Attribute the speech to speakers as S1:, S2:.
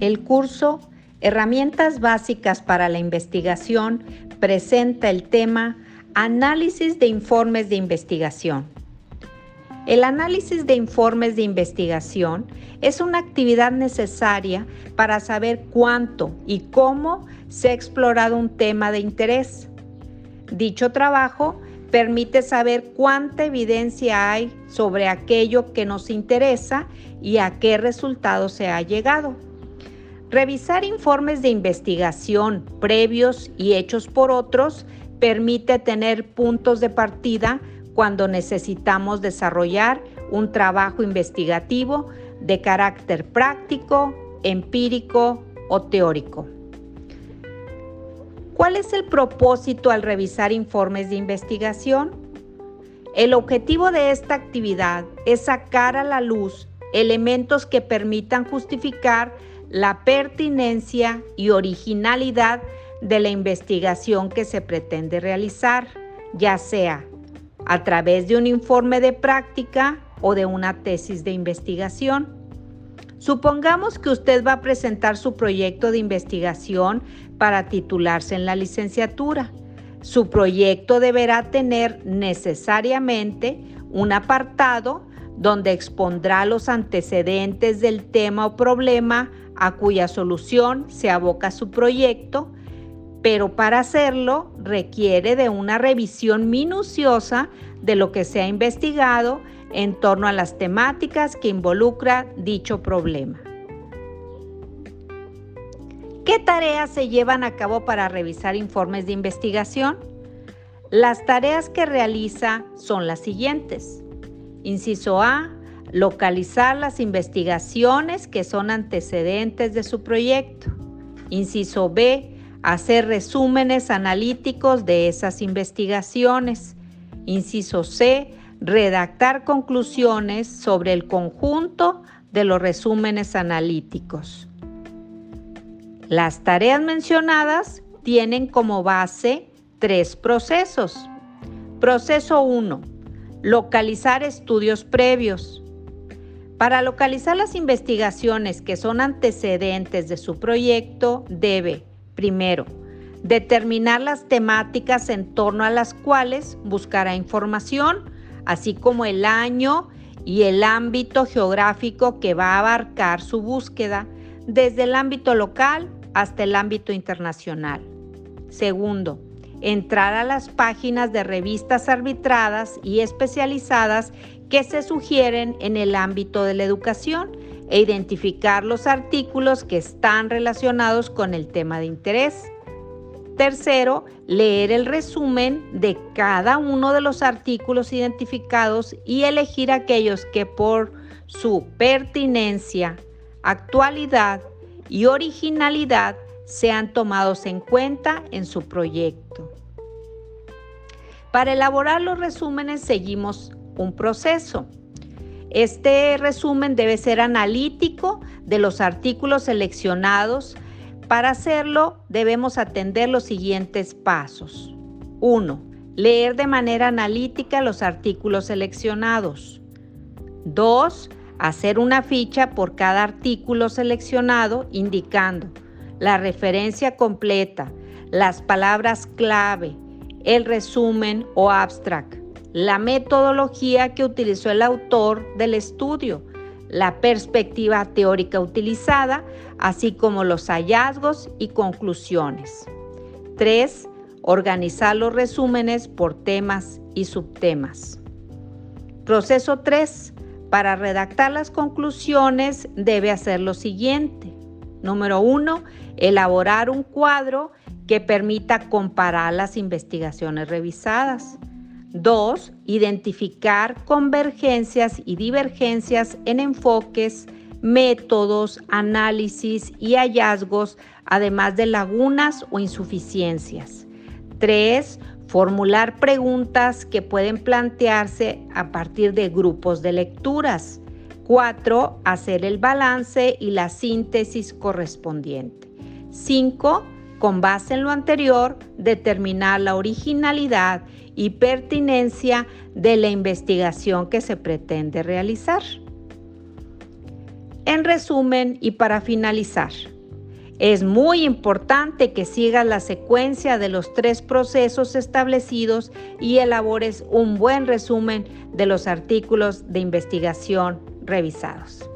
S1: El curso Herramientas básicas para la investigación presenta el tema Análisis de informes de investigación. El análisis de informes de investigación es una actividad necesaria para saber cuánto y cómo se ha explorado un tema de interés. Dicho trabajo permite saber cuánta evidencia hay sobre aquello que nos interesa y a qué resultado se ha llegado. Revisar informes de investigación previos y hechos por otros permite tener puntos de partida cuando necesitamos desarrollar un trabajo investigativo de carácter práctico, empírico o teórico. ¿Cuál es el propósito al revisar informes de investigación? El objetivo de esta actividad es sacar a la luz elementos que permitan justificar la pertinencia y originalidad de la investigación que se pretende realizar, ya sea a través de un informe de práctica o de una tesis de investigación. Supongamos que usted va a presentar su proyecto de investigación para titularse en la licenciatura. Su proyecto deberá tener necesariamente un apartado donde expondrá los antecedentes del tema o problema a cuya solución se aboca su proyecto, pero para hacerlo requiere de una revisión minuciosa de lo que se ha investigado en torno a las temáticas que involucra dicho problema. ¿Qué tareas se llevan a cabo para revisar informes de investigación? Las tareas que realiza son las siguientes. Inciso A, localizar las investigaciones que son antecedentes de su proyecto. Inciso B, hacer resúmenes analíticos de esas investigaciones. Inciso C, redactar conclusiones sobre el conjunto de los resúmenes analíticos. Las tareas mencionadas tienen como base tres procesos. Proceso 1. Localizar estudios previos. Para localizar las investigaciones que son antecedentes de su proyecto, debe, primero, determinar las temáticas en torno a las cuales buscará información, así como el año y el ámbito geográfico que va a abarcar su búsqueda, desde el ámbito local hasta el ámbito internacional. Segundo, entrar a las páginas de revistas arbitradas y especializadas que se sugieren en el ámbito de la educación e identificar los artículos que están relacionados con el tema de interés. Tercero, leer el resumen de cada uno de los artículos identificados y elegir aquellos que por su pertinencia, actualidad y originalidad sean tomados en cuenta en su proyecto. Para elaborar los resúmenes seguimos un proceso. Este resumen debe ser analítico de los artículos seleccionados para hacerlo debemos atender los siguientes pasos. 1. Leer de manera analítica los artículos seleccionados. 2. Hacer una ficha por cada artículo seleccionado indicando la referencia completa, las palabras clave, el resumen o abstract, la metodología que utilizó el autor del estudio, la perspectiva teórica utilizada, así como los hallazgos y conclusiones. 3. Organizar los resúmenes por temas y subtemas. Proceso 3. Para redactar las conclusiones debe hacer lo siguiente. Número 1. Elaborar un cuadro que permita comparar las investigaciones revisadas. 2. Identificar convergencias y divergencias en enfoques, métodos, análisis y hallazgos, además de lagunas o insuficiencias. 3. Formular preguntas que pueden plantearse a partir de grupos de lecturas. 4. Hacer el balance y la síntesis correspondiente. 5. Con base en lo anterior, determinar la originalidad y pertinencia de la investigación que se pretende realizar. En resumen y para finalizar, es muy importante que sigas la secuencia de los tres procesos establecidos y elabores un buen resumen de los artículos de investigación revisados.